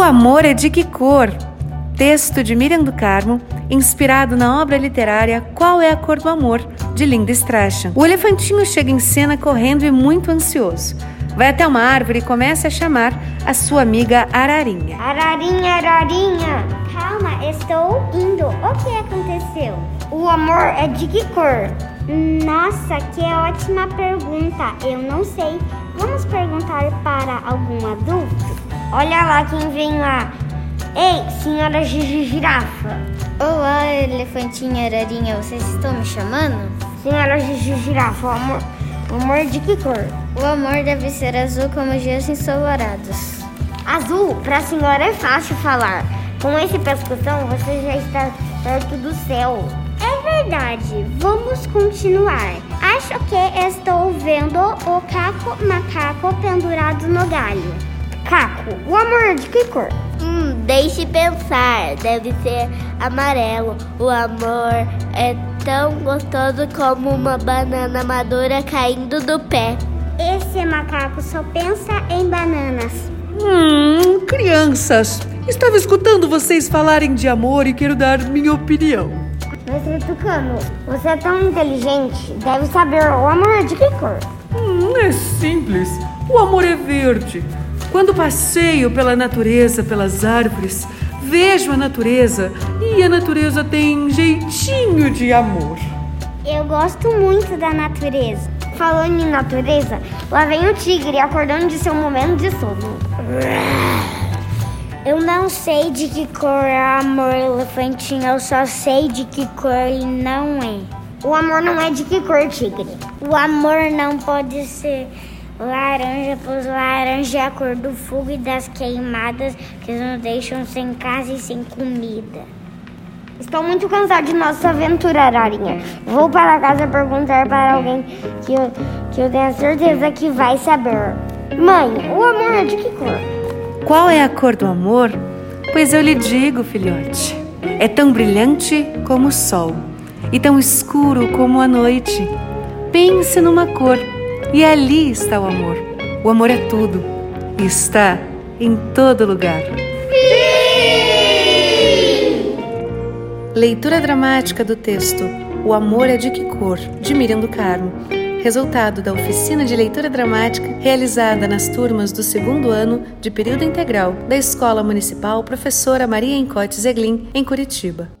O amor é de que cor? Texto de Miriam do Carmo, inspirado na obra literária Qual é a Cor do Amor, de Linda Strachan. O elefantinho chega em cena correndo e muito ansioso. Vai até uma árvore e começa a chamar a sua amiga Ararinha. Ararinha, Ararinha! Calma, estou indo. O que aconteceu? O amor é de que cor? Nossa, que ótima pergunta. Eu não sei. Vamos perguntar para algum adulto? Olha lá quem vem lá. Ei, senhora Gigi Girafa. Olá, elefantinha ararinha, vocês estão me chamando? Senhora Gigi Girafa, o amor, o amor de que cor? O amor deve ser azul como dias ensolarados. Azul, para a senhora é fácil falar. Com esse pescoção você já está perto do céu. É verdade, vamos continuar. Acho que estou vendo o caco macaco pendurado no galho. Caco, o amor é de que cor? Hum, deixe pensar. Deve ser amarelo. O amor é tão gostoso como uma banana madura caindo do pé. Esse macaco só pensa em bananas. Hum, crianças, estava escutando vocês falarem de amor e quero dar minha opinião. Mestre Tucano, você é tão inteligente, deve saber o amor é de que cor? Hum, é simples. O amor é verde. Quando passeio pela natureza, pelas árvores, vejo a natureza e a natureza tem jeitinho de amor. Eu gosto muito da natureza. Falando em natureza, lá vem o tigre acordando de seu momento de sono. Eu não sei de que cor é amor, elefantinho. Eu só sei de que cor ele não é. O amor não é de que cor, tigre? O amor não pode ser laranja, pois laranja é a cor do fogo e das queimadas que nos deixam sem casa e sem comida. Estou muito cansado de nossa aventura, Ararinha. Vou para casa perguntar para alguém que eu, que eu tenho certeza que vai saber. Mãe, o amor é de que cor? Qual é a cor do amor? Pois eu lhe digo, filhote, é tão brilhante como o sol e tão escuro como a noite. Pense numa cor e ali está o amor. O amor é tudo e está em todo lugar. Leitura dramática do texto O Amor é de que cor? de Miriam do Carmo. Resultado da oficina de leitura dramática realizada nas turmas do segundo ano de período integral da Escola Municipal Professora Maria Encote Zeglin, em Curitiba.